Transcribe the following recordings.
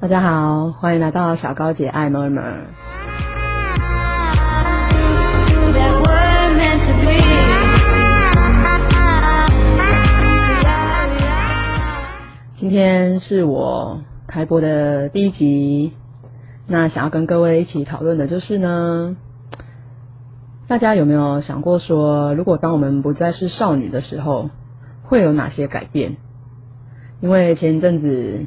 大家好，欢迎来到小高姐爱 murmur。今天是我开播的第一集，那想要跟各位一起讨论的就是呢，大家有没有想过说，如果当我们不再是少女的时候，会有哪些改变？因为前一阵子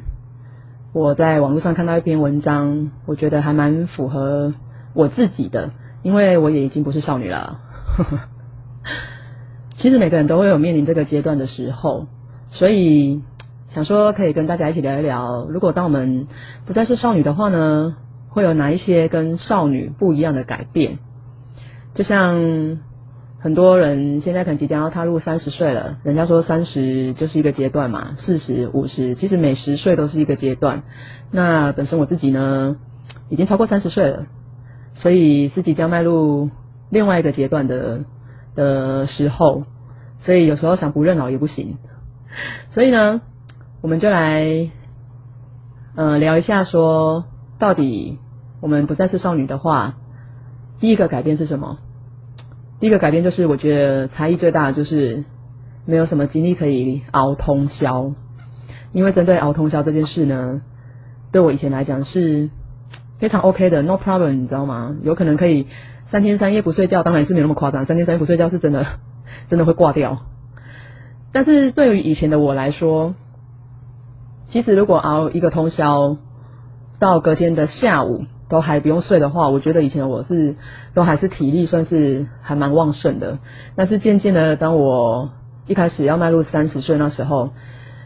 我在网络上看到一篇文章，我觉得还蛮符合我自己的，因为我也已经不是少女了。其实每个人都会有面临这个阶段的时候，所以想说可以跟大家一起聊一聊，如果当我们不再是少女的话呢，会有哪一些跟少女不一样的改变？就像。很多人现在可能即将要踏入三十岁了，人家说三十就是一个阶段嘛，四十五十，其实每十岁都是一个阶段。那本身我自己呢，已经超过三十岁了，所以是即将迈入另外一个阶段的的时候，所以有时候想不认老也不行。所以呢，我们就来，呃，聊一下说，到底我们不再是少女的话，第一个改变是什么？第一个改变就是，我觉得差异最大的就是没有什么精力可以熬通宵，因为针对熬通宵这件事呢，对我以前来讲是非常 OK 的，no problem，你知道吗？有可能可以三天三夜不睡觉，当然是没那么夸张，三天三夜不睡觉是真的，真的会挂掉。但是对于以前的我来说，其实如果熬一个通宵到隔天的下午。都还不用睡的话，我觉得以前我是都还是体力算是还蛮旺盛的。但是渐渐的，当我一开始要迈入三十岁那时候，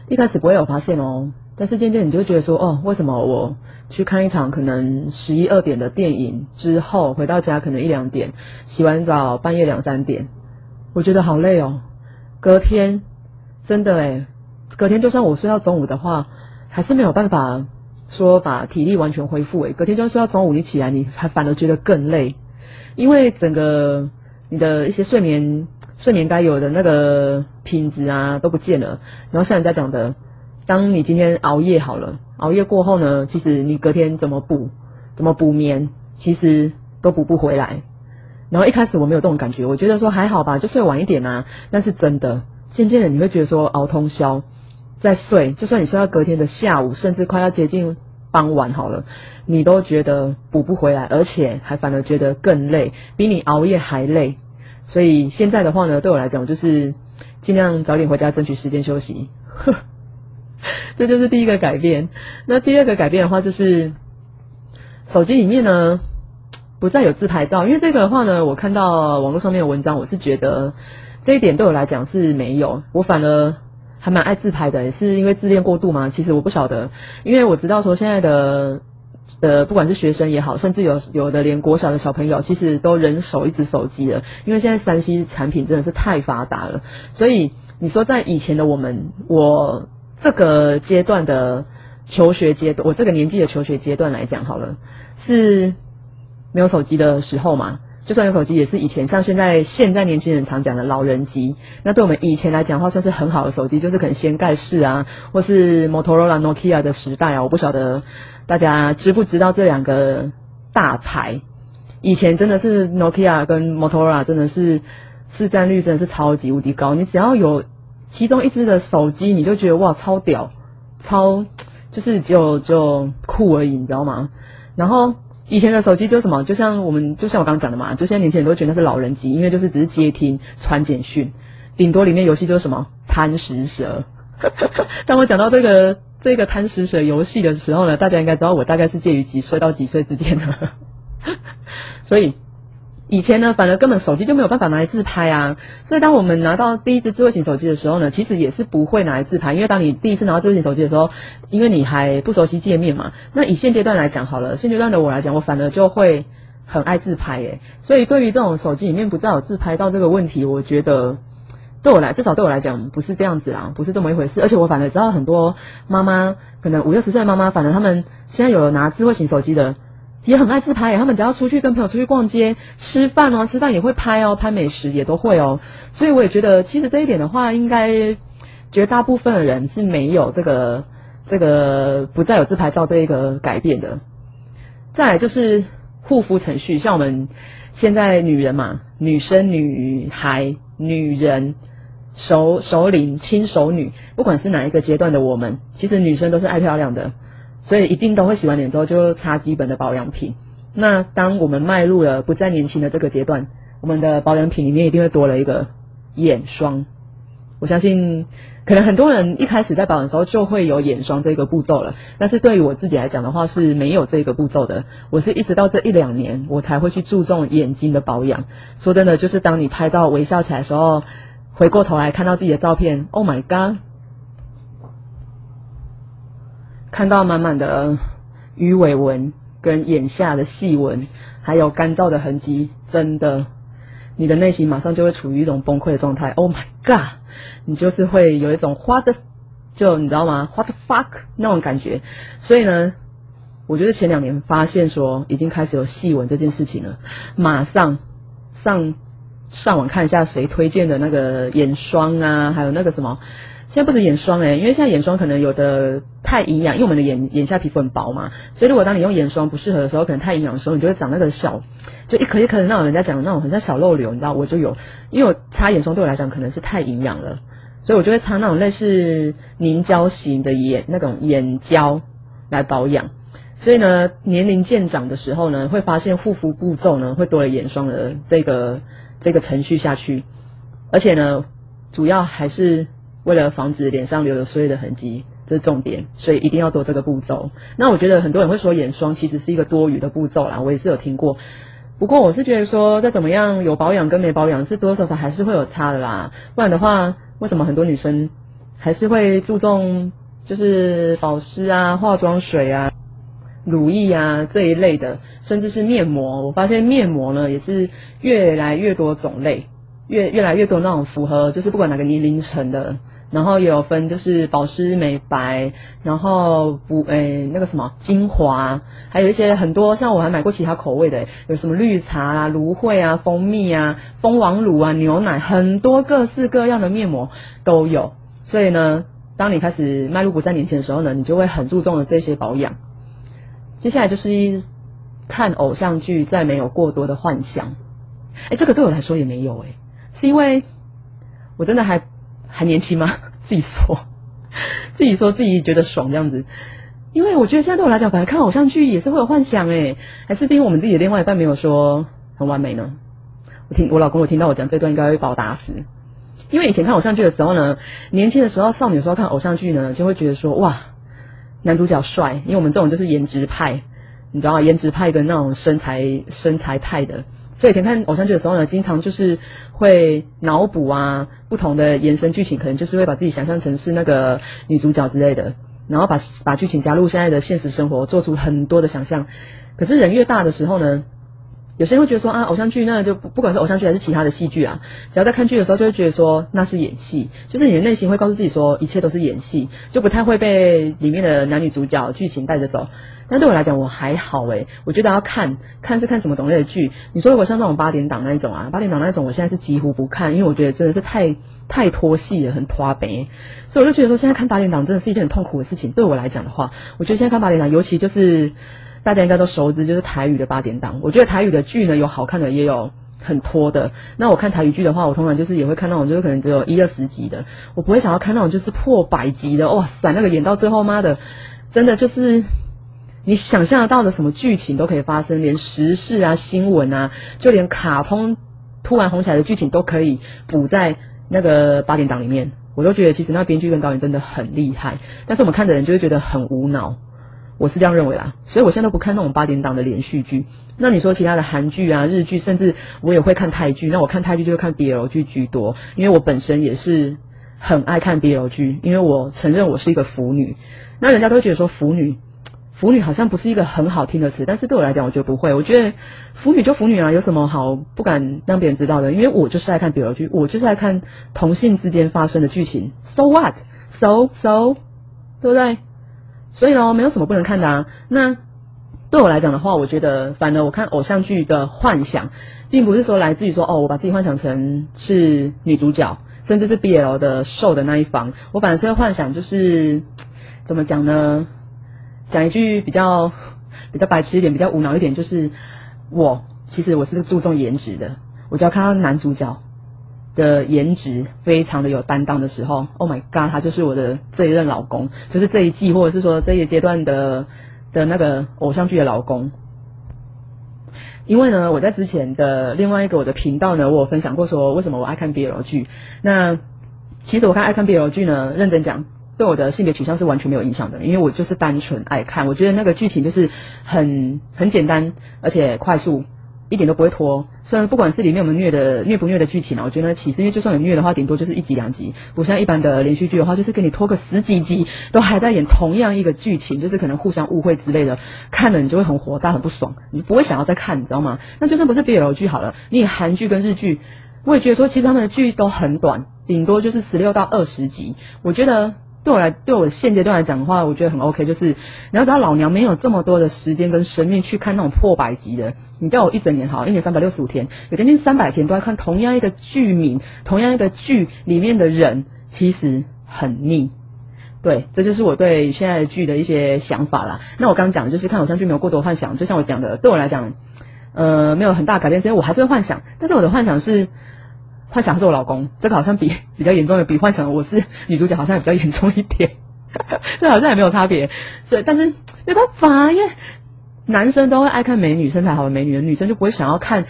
一开始不会有发现哦。但是渐渐你就觉得说，哦，为什么我去看一场可能十一二点的电影之后，回到家可能一两点，洗完澡半夜两三点，我觉得好累哦。隔天真的诶，隔天就算我睡到中午的话，还是没有办法。说把体力完全恢复，诶，隔天就说要中午你起来，你还反而觉得更累，因为整个你的一些睡眠睡眠该有的那个品质啊都不见了。然后像人家讲的，当你今天熬夜好了，熬夜过后呢，其实你隔天怎么补怎么补眠，其实都补不回来。然后一开始我没有这种感觉，我觉得说还好吧，就睡晚一点啊。但是真的，渐渐的你会觉得说熬通宵。在睡，就算你睡到隔天的下午，甚至快要接近傍晚好了，你都觉得补不回来，而且还反而觉得更累，比你熬夜还累。所以现在的话呢，对我来讲就是尽量早点回家，争取时间休息。这就是第一个改变。那第二个改变的话，就是手机里面呢不再有自拍照，因为这个的话呢，我看到网络上面的文章，我是觉得这一点对我来讲是没有，我反而。还蛮爱自拍的，也是因为自恋过度吗？其实我不晓得，因为我知道说现在的呃，不管是学生也好，甚至有有的连国小的小朋友，其实都人手一只手机了。因为现在三 C 产品真的是太发达了，所以你说在以前的我们，我这个阶段的求学阶段，我这个年纪的求学阶段来讲好了，是没有手机的时候嘛。就算有手机，也是以前像现在现在年轻人常讲的老人机。那对我们以前来讲的话，算是很好的手机，就是可能掀盖式啊，或是 Motorola、Nokia 的时代啊。我不晓得大家知不知道这两个大牌。以前真的是 Nokia 跟 Motorola 真的是市占率真的是超级无敌高。你只要有其中一只的手机，你就觉得哇超屌，超就是就就酷而已，你知道吗？然后。以前的手机就是什么，就像我们，就像我刚刚讲的嘛，就现在年轻人都觉得是老人机，因为就是只是接听、传简讯，顶多里面游戏就是什么贪食蛇。当我讲到这个这个贪食蛇游戏的时候呢，大家应该知道我大概是介于几岁到几岁之间的，所以。以前呢，反而根本手机就没有办法拿来自拍啊，所以当我们拿到第一支智慧型手机的时候呢，其实也是不会拿来自拍，因为当你第一次拿到智慧型手机的时候，因为你还不熟悉界面嘛。那以现阶段来讲好了，现阶段的我来讲，我反而就会很爱自拍耶。所以对于这种手机里面不知道有自拍到这个问题，我觉得对我来至少对我来讲不是这样子啦，不是这么一回事。而且我反而知道很多妈妈，可能五六十岁的妈妈，反正他们现在有拿智慧型手机的。也很爱自拍，他们只要出去跟朋友出去逛街、吃饭哦，吃饭也会拍哦，拍美食也都会哦。所以我也觉得，其实这一点的话，应该绝大部分的人是没有这个这个不再有自拍照这一个改变的。再来就是护肤程序，像我们现在女人嘛，女生、女孩、女人、首首领、轻熟女，不管是哪一个阶段的我们，其实女生都是爱漂亮的，所以一定都会洗完脸之后就擦基本的保养品。那当我们迈入了不再年轻的这个阶段，我们的保养品里面一定会多了一个眼霜。我相信，可能很多人一开始在保养的时候就会有眼霜这个步骤了，但是对于我自己来讲的话是没有这个步骤的。我是一直到这一两年，我才会去注重眼睛的保养。说真的，就是当你拍到微笑起来的时候，回过头来看到自己的照片，Oh my god，看到满满的鱼尾纹跟眼下的细纹，还有干燥的痕迹，真的。你的内心马上就会处于一种崩溃的状态。Oh my god！你就是会有一种 what 就你知道吗？What the fuck 那种感觉。所以呢，我觉得前两年发现说已经开始有细纹这件事情了，马上上上网看一下谁推荐的那个眼霜啊，还有那个什么。现在不止眼霜哎，因为现在眼霜可能有的太营养，因为我们的眼眼下皮肤很薄嘛，所以如果当你用眼霜不适合的时候，可能太营养的时候，你就会长那个小，就一颗一颗的那种人家讲的那种很像小肉瘤，你知道我就有，因为我擦眼霜对我来讲可能是太营养了，所以我就会擦那种类似凝胶型的眼那种眼胶来保养，所以呢年龄渐长的时候呢，会发现护肤步骤呢会多了眼霜的这个这个程序下去，而且呢主要还是。为了防止脸上留有岁月的痕迹，这是重点，所以一定要做这个步骤。那我觉得很多人会说眼霜其实是一个多余的步骤啦，我也是有听过。不过我是觉得说，再怎么样有保养跟没保养是多少少还是会有差的啦。不然的话，为什么很多女生还是会注重就是保湿啊、化妆水啊、乳液啊这一类的，甚至是面膜？我发现面膜呢也是越来越多种类。越越来越多那种符合，就是不管哪个年龄层的，然后也有分就是保湿美白，然后补诶那个什么精华，还有一些很多像我还买过其他口味的，有什么绿茶啊、芦荟啊、蜂蜜啊、蜂王乳啊、牛奶，很多各式各样的面膜都有。所以呢，当你开始迈入不再年轻的时候呢，你就会很注重的这些保养。接下来就是看偶像剧，再没有过多的幻想。哎，这个对我来说也没有哎。是因为我真的还 还年轻吗？自己说，自己说自己觉得爽这样子。因为我觉得现在对我来讲，本来看偶像剧也是会有幻想诶，还是因为我们自己的另外一半没有说很完美呢？我听我老公，我听到我讲这段应该会把我打死。因为以前看偶像剧的时候呢，年轻的时候少女的时候看偶像剧呢，就会觉得说哇，男主角帅，因为我们这种就是颜值派，你知道吗？颜值派跟那种身材身材派的。所以以前看偶像剧的时候呢，经常就是会脑补啊，不同的延伸剧情，可能就是会把自己想象成是那个女主角之类的，然后把把剧情加入现在的现实生活，做出很多的想象。可是人越大的时候呢？有些人会觉得说啊，偶像剧那就不不管是偶像剧还是其他的戏剧啊，只要在看剧的时候就会觉得说那是演戏，就是你的内心会告诉自己说一切都是演戏，就不太会被里面的男女主角剧情带着走。但对我来讲我还好诶，我觉得要看看是看什么种类的剧。你说如果像那种八点档那一种啊，八点档那一种，我现在是几乎不看，因为我觉得真的是太太拖戏了，很拖白。所以我就觉得说现在看八点档真的是一件很痛苦的事情。对我来讲的话，我觉得现在看八点档，尤其就是。大家应该都熟知，就是台语的八点档。我觉得台语的剧呢，有好看的，也有很拖的。那我看台语剧的话，我通常就是也会看那种，就是可能只有一二十集的。我不会想要看那种就是破百集的。哇塞，那个演到最后，妈的，真的就是你想象得到的什么剧情都可以发生，连时事啊、新闻啊，就连卡通突然红起来的剧情都可以补在那个八点档里面。我都觉得其实那编剧跟导演真的很厉害，但是我们看的人就会觉得很无脑。我是这样认为啦，所以我现在都不看那种八点档的连续剧。那你说其他的韩剧啊、日剧，甚至我也会看泰剧。那我看泰剧就会看 BL 剧居多，因为我本身也是很爱看 BL 剧，因为我承认我是一个腐女。那人家都觉得说腐女，腐女好像不是一个很好听的词，但是对我来讲，我觉得不会。我觉得腐女就腐女啊，有什么好不敢让别人知道的？因为我就是爱看 BL 剧，我就是爱看同性之间发生的剧情。So what？So so，对不对？所以呢，没有什么不能看的啊。那对我来讲的话，我觉得反而我看偶像剧的幻想，并不是说来自于说哦，我把自己幻想成是女主角，甚至是 BL 的受的那一方。我反而是幻想，就是怎么讲呢？讲一句比较比较白痴一点、比较无脑一点，就是我其实我是注重颜值的。我只要看到男主角的颜值非常的有担当的时候，Oh my God，他就是我的这一任老公，就是这一季或者是说这一阶段的的那个偶像剧的老公。因为呢，我在之前的另外一个我的频道呢，我有分享过说为什么我爱看 BL 剧。那其实我看爱看 BL 剧呢，认真讲，对我的性别取向是完全没有影响的，因为我就是单纯爱看。我觉得那个剧情就是很很简单，而且快速。一点都不会拖，虽然不管是里面有没有虐的虐不虐的剧情啊，我觉得其实因为就算有虐的话，顶多就是一集两集，不像一般的连续剧的话，就是给你拖个十几集，都还在演同样一个剧情，就是可能互相误会之类的，看了你就会很火大很不爽，你不会想要再看，你知道吗？那就算不是 BL 剧好了，你韩剧跟日剧，我也觉得说其实他们的剧都很短，顶多就是十六到二十集，我觉得。对我来，对我现阶段来讲的话，我觉得很 OK。就是你要知道，老娘没有这么多的时间跟生命去看那种破百集的。你叫我一整年好，一年三百六十五天，有将近三百天都在看同样一个剧名，同样一个剧里面的人，其实很腻。对，这就是我对现在的剧的一些想法啦。那我刚刚讲的就是看偶像剧没有过多幻想，就像我讲的，对我来讲，呃，没有很大改变。所以我还是会幻想，但是我的幻想是。幻想是我老公，这个好像比 比较严重的，比幻想我是女主角好像比较严重一点，这好像也没有差别。所以，但是没办法，因为男生都会爱看美女，身材好的美女，女生就不会想要看。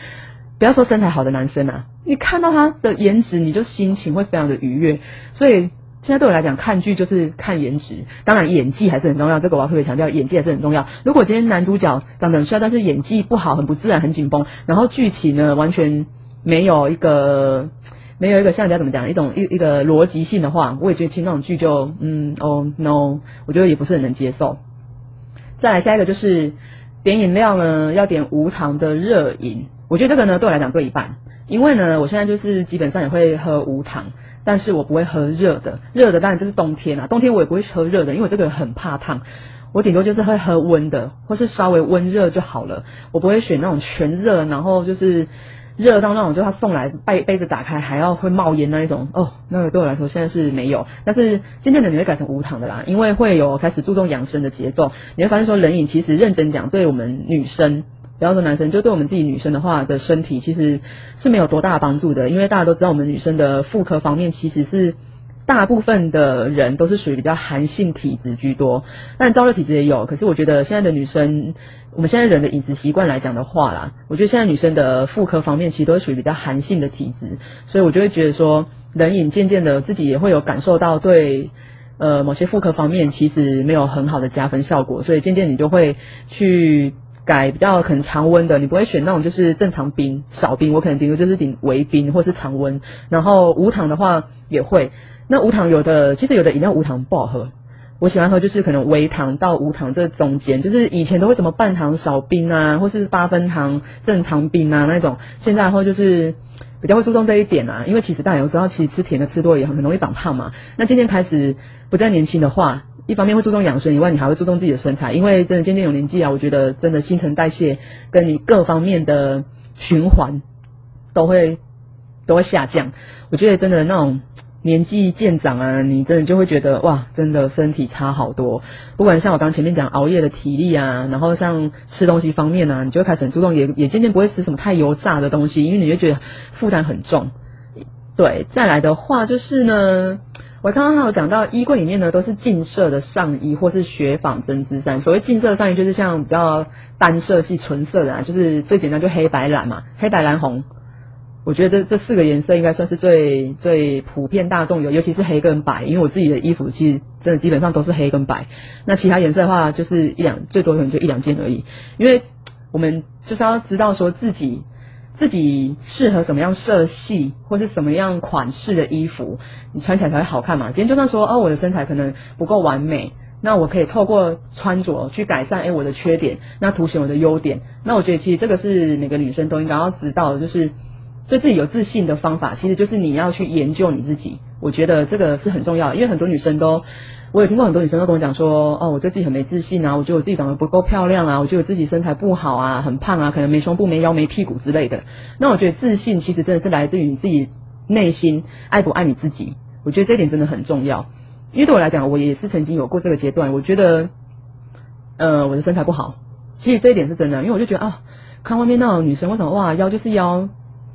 不要说身材好的男生啊，你看到他的颜值，你就心情会非常的愉悦。所以现在对我来讲，看剧就是看颜值，当然演技还是很重要。这个我要特别强调，演技还是很重要。如果今天男主角长得很帅，但是演技不好，很不自然，很紧绷，然后剧情呢完全。没有一个没有一个像人家怎么讲一种一一个逻辑性的话，我也觉得听那种剧就嗯哦 no，我觉得也不是很能接受。再来下一个就是点饮料呢，要点无糖的热饮。我觉得这个呢对我来讲对一半，因为呢我现在就是基本上也会喝无糖，但是我不会喝热的。热的当然就是冬天啊，冬天我也不会喝热的，因为我这个很怕烫，我顶多就是会喝温的，或是稍微温热就好了。我不会选那种全热，然后就是。热到那种，就他送来杯杯子打开还要会冒烟那一种哦，那个对我来说现在是没有。但是渐渐的你会改成无糖的啦，因为会有开始注重养生的节奏。你会发现说冷饮其实认真讲，对我们女生，不要说男生，就对我们自己女生的话的身体其实是没有多大帮助的。因为大家都知道我们女生的妇科方面其实是。大部分的人都是属于比较寒性体质居多，但燥热体质也有。可是我觉得现在的女生，我们现在人的饮食习惯来讲的话啦，我觉得现在女生的妇科方面其实都是属于比较寒性的体质，所以我就会觉得说，冷饮渐渐的自己也会有感受到对呃某些妇科方面其实没有很好的加分效果，所以渐渐你就会去改比较可能常温的，你不会选那种就是正常冰少冰，我可能顶多就是顶微冰或是常温，然后无糖的话也会。那无糖有的，其实有的饮料无糖不好喝。我喜欢喝就是可能微糖到无糖这中间，就是以前都会什么半糖少冰啊，或是八分糖正常冰啊那种。现在后就是比较会注重这一点啊，因为其实大家都知道，其实吃甜的吃多也很容易长胖嘛。那渐渐开始不再年轻的话，一方面会注重养生以外，你还会注重自己的身材，因为真的渐渐有年纪啊，我觉得真的新陈代谢跟你各方面的循环都会都会下降。我觉得真的那种。年纪渐长啊，你真的就会觉得哇，真的身体差好多。不管像我刚前面讲熬夜的体力啊，然后像吃东西方面啊，你就会开始很注重，也也渐渐不会吃什么太油炸的东西，因为你就觉得负担很重。对，再来的话就是呢，我刚刚还有讲到衣柜里面呢都是近色的上衣或是雪纺针织衫。所谓近色上衣就是像比较单色系纯色的，啊，就是最简单就黑白蓝嘛，黑白蓝红。我觉得这这四个颜色应该算是最最普遍大众有，尤其是黑跟白，因为我自己的衣服其实真的基本上都是黑跟白。那其他颜色的话，就是一两，最多可能就一两件而已。因为我们就是要知道说自己自己适合什么样色系或是什么样款式的衣服，你穿起来才会好看嘛。今天就算说哦，我的身材可能不够完美，那我可以透过穿着去改善哎我的缺点，那凸显我的优点。那我觉得其实这个是每个女生都应该要知道的，就是。对自己有自信的方法，其实就是你要去研究你自己。我觉得这个是很重要，因为很多女生都，我有听过很多女生都跟我讲说，哦，我对自己很没自信啊，我觉得我自己长得不够漂亮啊，我觉得我自己身材不好啊，很胖啊，可能没胸部、没腰、没屁股之类的。那我觉得自信其实真的是来自于你自己内心爱不爱你自己。我觉得这点真的很重要。因为对我来讲，我也是曾经有过这个阶段，我觉得，呃，我的身材不好。其实这一点是真的，因为我就觉得啊，看外面那种女生，为什么哇腰就是腰，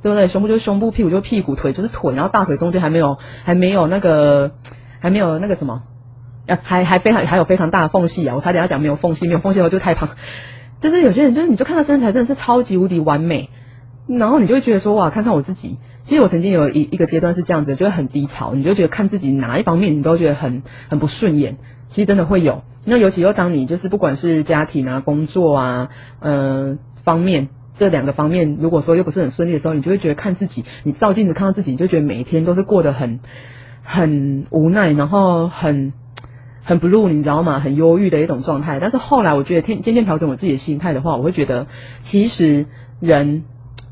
对不对？胸部就是胸部，屁股就是屁股，腿就是腿，然后大腿中间还没有还没有那个还没有那个什么，呃，还还非常还有非常大的缝隙啊！我差点要讲没有缝隙，没有缝隙的话就太胖。就是有些人就是你就看他身材真的是超级无敌完美，然后你就会觉得说哇，看看我自己。其实我曾经有一一个阶段是这样子，就会很低潮，你就觉得看自己哪一方面你都觉得很很不顺眼。其实真的会有。那尤其又当你就是不管是家庭啊、工作啊，嗯方面这两个方面，如果说又不是很顺利的时候，你就会觉得看自己，你照镜子看到自己，你就觉得每一天都是过得很很无奈，然后很很 blue，你知道吗？很忧郁的一种状态。但是后来我觉得天渐渐调整我自己的心态的话，我会觉得其实人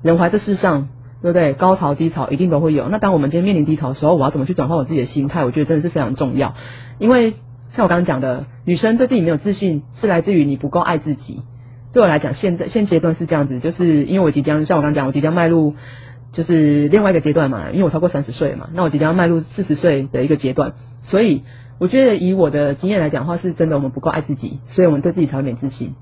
人活在世上，对不对？高潮低潮一定都会有。那当我们今天面临低潮的时候，我要怎么去转换我自己的心态？我觉得真的是非常重要，因为。像我刚刚讲的，女生对自己没有自信，是来自于你不够爱自己。对我来讲，现在现阶段是这样子，就是因为我即将像我刚刚讲，我即将迈入就是另外一个阶段嘛，因为我超过三十岁嘛，那我即将要迈入四十岁的一个阶段，所以我觉得以我的经验来讲的话，是真的我们不够爱自己，所以我们对自己才会没自信。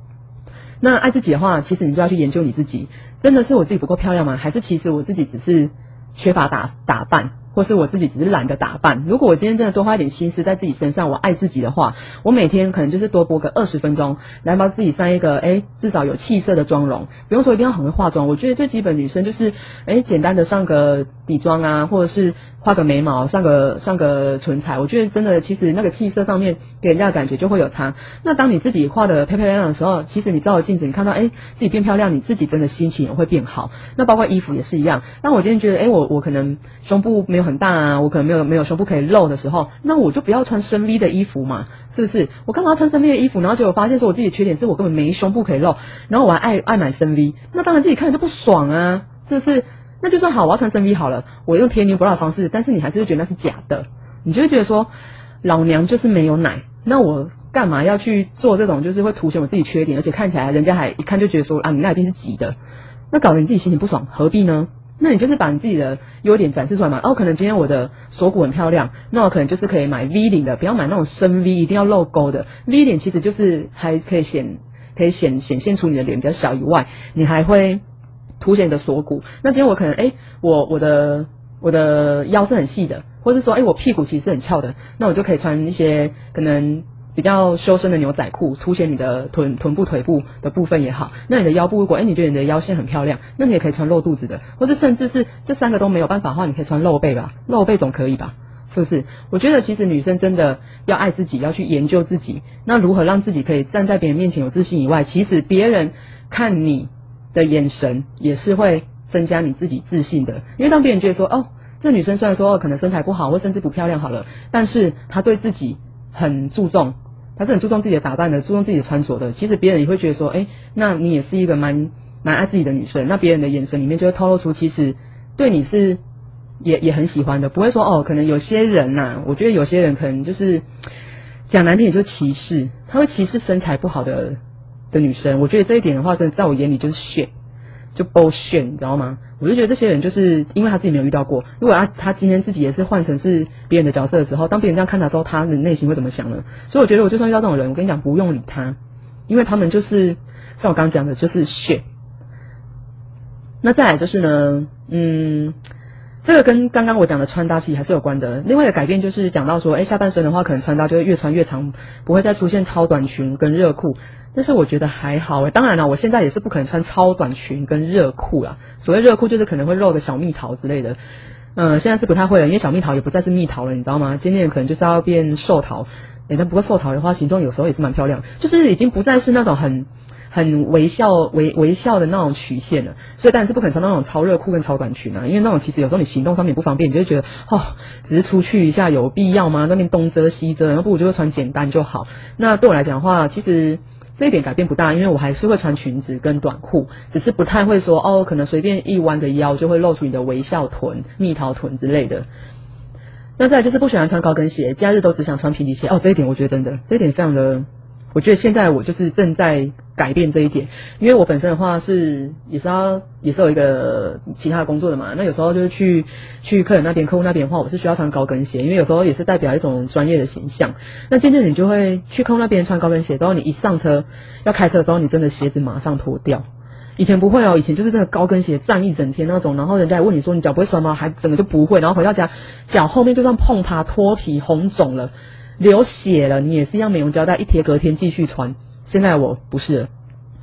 那爱自己的话，其实你就要去研究你自己，真的是我自己不够漂亮吗？还是其实我自己只是缺乏打打扮？或是我自己只是懒得打扮。如果我今天真的多花一点心思在自己身上，我爱自己的话，我每天可能就是多播个二十分钟，来帮自己上一个哎至少有气色的妆容。不用说一定要很会化妆，我觉得最基本女生就是哎简单的上个底妆啊，或者是画个眉毛，上个上个唇彩。我觉得真的其实那个气色上面给人家的感觉就会有差。那当你自己画的漂漂亮亮的时候，其实你照镜子，你看到哎自己变漂亮，你自己真的心情也会变好。那包括衣服也是一样。当我今天觉得哎我我可能胸部没有。很大啊，我可能没有没有胸部可以露的时候，那我就不要穿深 V 的衣服嘛，是不是？我干嘛要穿深 V 的衣服？然后结果发现说我自己缺点是我根本没胸部可以露，然后我还爱爱买深 V，那当然自己看着就不爽啊，是不是？那就算好，我要穿深 V 好了，我用贴牛不拉的方式，但是你还是会觉得那是假的，你就会觉得说老娘就是没有奶，那我干嘛要去做这种就是会凸显我自己缺点，而且看起来人家还一看就觉得说啊你那一定是挤的，那搞得你自己心情不爽，何必呢？那你就是把你自己的优点展示出来嘛？哦，可能今天我的锁骨很漂亮，那我可能就是可以买 V 领的，不要买那种深 V，一定要露沟的。V 领其实就是还可以显，可以显显现出你的脸比较小以外，你还会凸显你的锁骨。那今天我可能哎，我我的我的腰是很细的，或是说哎我屁股其实是很翘的，那我就可以穿一些可能。比较修身的牛仔裤，凸显你的臀臀部腿部的部分也好。那你的腰部如果哎你觉得你的腰线很漂亮，那你也可以穿露肚子的，或者甚至是这三个都没有办法的话，你可以穿露背吧，露背总可以吧？是不是？我觉得其实女生真的要爱自己，要去研究自己。那如何让自己可以站在别人面前有自信以外，其实别人看你的眼神也是会增加你自己自信的。因为当别人觉得说哦，这女生虽然说可能身材不好，或甚至不漂亮好了，但是她对自己。很注重，他是很注重自己的打扮的，注重自己的穿着的。其实别人也会觉得说，哎，那你也是一个蛮蛮爱自己的女生。那别人的眼神里面就会透露出，其实对你是也也很喜欢的。不会说哦，可能有些人呐，我觉得有些人可能就是讲难听点就歧视，他会歧视身材不好的的女生。我觉得这一点的话，真的在我眼里就是 shit。就 bullshit，你知道吗？我就觉得这些人就是因为他自己没有遇到过。如果他他今天自己也是换成是别人的角色的时候，当别人这样看他之后，他的内心会怎么想呢？所以我觉得，我就算遇到这种人，我跟你讲，不用理他，因为他们就是像我刚刚讲的，就是 shit。那再来就是呢，嗯。这个跟刚刚我讲的穿搭其实还是有关的。另外的改变就是讲到说，哎，下半身的话可能穿搭就会越穿越长，不会再出现超短裙跟热裤。但是我觉得还好诶。当然了，我现在也是不可能穿超短裙跟热裤啦。所谓热裤就是可能会露个小蜜桃之类的。嗯，现在是不太会了，因为小蜜桃也不再是蜜桃了，你知道吗？今年可能就是要变寿桃。哎，但不过寿桃的话，形状有时候也是蛮漂亮，就是已经不再是那种很。很微笑、微微笑的那种曲线了，所以当然是不可能穿那种超热裤跟超短裙啊，因为那种其实有时候你行动上面不方便，你就会觉得哦，只是出去一下有必要吗？那边东遮西遮，那不如就会穿简单就好。那对我来讲的话，其实这一点改变不大，因为我还是会穿裙子跟短裤，只是不太会说哦，可能随便一弯个腰就会露出你的微笑臀、蜜桃臀之类的。那再就是不喜欢穿高跟鞋，假日都只想穿平底鞋。哦，这一点我觉得真的，这一点非常的，我觉得现在我就是正在。改变这一点，因为我本身的话是也是要也是有一个其他的工作的嘛，那有时候就是去去客人那边、客户那边的话，我是需要穿高跟鞋，因为有时候也是代表一种专业的形象。那渐渐你就会去客户那边穿高跟鞋，然后你一上车要开车的时候，你真的鞋子马上脱掉。以前不会哦，以前就是这个高跟鞋站一整天那种，然后人家问你说你脚不会酸吗？还整个就不会，然后回到家脚后面就算碰它脱皮红肿了。流血了，你也是一样美容胶带一贴，隔天继续穿。现在我不是，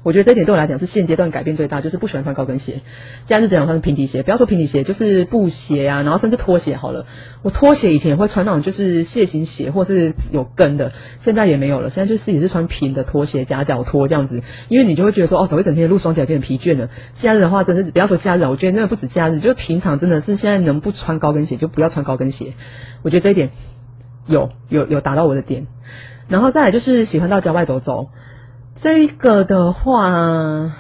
我觉得这点对我来讲是现阶段改变最大，就是不喜欢穿高跟鞋。假日只想穿平底鞋，不要说平底鞋，就是布鞋啊，然后甚至拖鞋好了。我拖鞋以前也会穿那种就是楔形鞋，或是有跟的，现在也没有了。现在就是也是穿平的拖鞋，夹脚拖这样子，因为你就会觉得说，哦，走一整天的路，双脚有点疲倦了。假日的话，真是不要说假日，我觉得真的不止假日，就是平常真的是现在能不穿高跟鞋就不要穿高跟鞋。我觉得这一点。有有有达到我的点，然后再来就是喜欢到郊外走走，这个的话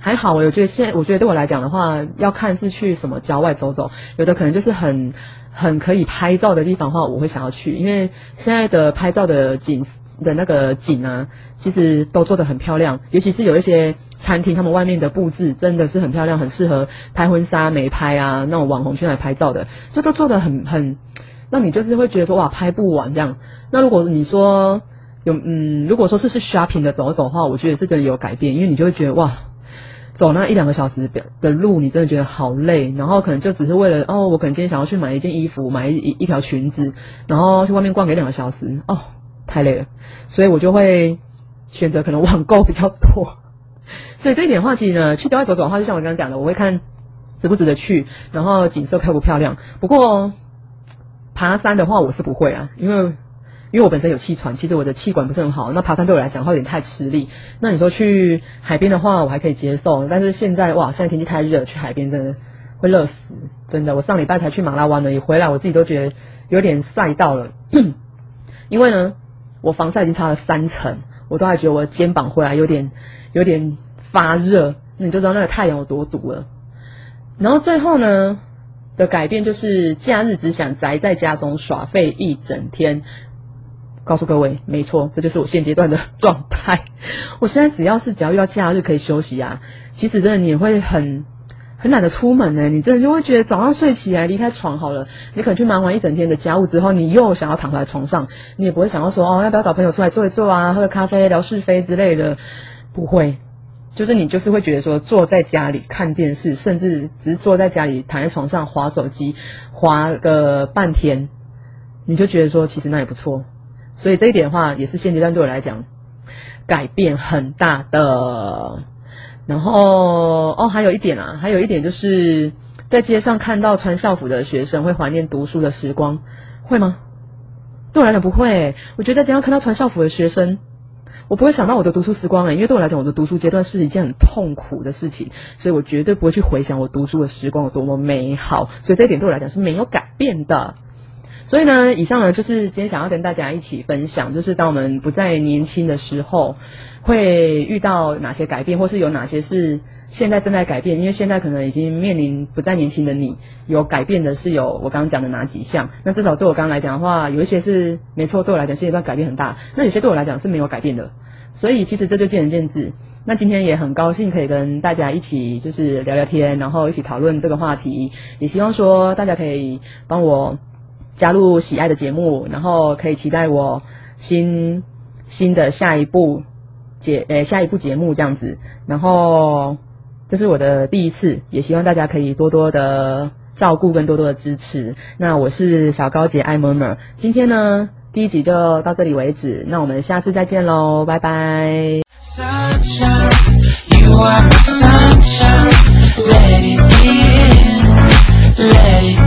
还好，我觉得现在我觉得对我来讲的话，要看是去什么郊外走走，有的可能就是很很可以拍照的地方的话，我会想要去，因为现在的拍照的景的那个景啊，其实都做的很漂亮，尤其是有一些餐厅，他们外面的布置真的是很漂亮，很适合拍婚纱、美拍啊那种网红去来拍照的，这都做的很很。那你就是会觉得说哇拍不完这样。那如果你说有嗯，如果说是是 shopping 的走走的话，我觉得是真的有改变，因为你就会觉得哇，走那一两个小时的路，你真的觉得好累。然后可能就只是为了哦，我可能今天想要去买一件衣服，买一一条裙子，然后去外面逛个两个小时，哦，太累了。所以我就会选择可能网购比较多。所以这一点话其实呢，去郊外走走的话，就像我刚刚讲的，我会看值不值得去，然后景色漂不漂亮。不过。爬山的话，我是不会啊，因为因为我本身有气喘，其实我的气管不是很好。那爬山对我来讲话有点太吃力。那你说去海边的话，我还可以接受。但是现在哇，现在天气太热，去海边真的会热死，真的。我上礼拜才去马拉湾呢，一回来我自己都觉得有点晒到了。因为呢，我防晒已经擦了三层，我都还觉得我的肩膀回来有点有点发热，那你就知道那个太阳有多毒了。然后最后呢？的改变就是假日只想宅在家中耍废一整天。告诉各位，没错，这就是我现阶段的状态。我现在只要是只要遇到假日可以休息啊，其实真的你会很很懒得出门呢。你真的就会觉得早上睡起来离开床好了，你可能去忙完一整天的家务之后，你又想要躺在床上，你也不会想要说哦，要不要找朋友出来坐一坐啊，喝个咖啡聊是非之类的，不会。就是你就是会觉得说坐在家里看电视，甚至只是坐在家里躺在床上划手机，划个半天，你就觉得说其实那也不错。所以这一点的话，也是现阶段对我来讲改变很大的。然后哦，还有一点啊，还有一点就是在街上看到穿校服的学生，会怀念读书的时光，会吗？对我来讲不会。我觉得在街上看到穿校服的学生。我不会想到我的读书时光诶，因为对我来讲，我的读书阶段是一件很痛苦的事情，所以我绝对不会去回想我读书的时光有多么美好。所以这一点对我来讲是没有改变的。所以呢，以上呢就是今天想要跟大家一起分享，就是当我们不再年轻的时候，会遇到哪些改变，或是有哪些是。现在正在改变，因为现在可能已经面临不再年轻的你，有改变的是有我刚刚讲的哪几项？那至少对我刚刚来讲的话，有一些是没错，对我来讲是一段改变很大。那有些对我来讲是没有改变的，所以其实这就见仁见智。那今天也很高兴可以跟大家一起就是聊聊天，然后一起讨论这个话题。也希望说大家可以帮我加入喜爱的节目，然后可以期待我新新的下一步节呃下一步节目这样子，然后。这是我的第一次，也希望大家可以多多的照顾跟多多的支持。那我是小高姐爱妈妈，今天呢第一集就到这里为止，那我们下次再见喽，拜拜。Sunshine, you are sunshine, lady, lady.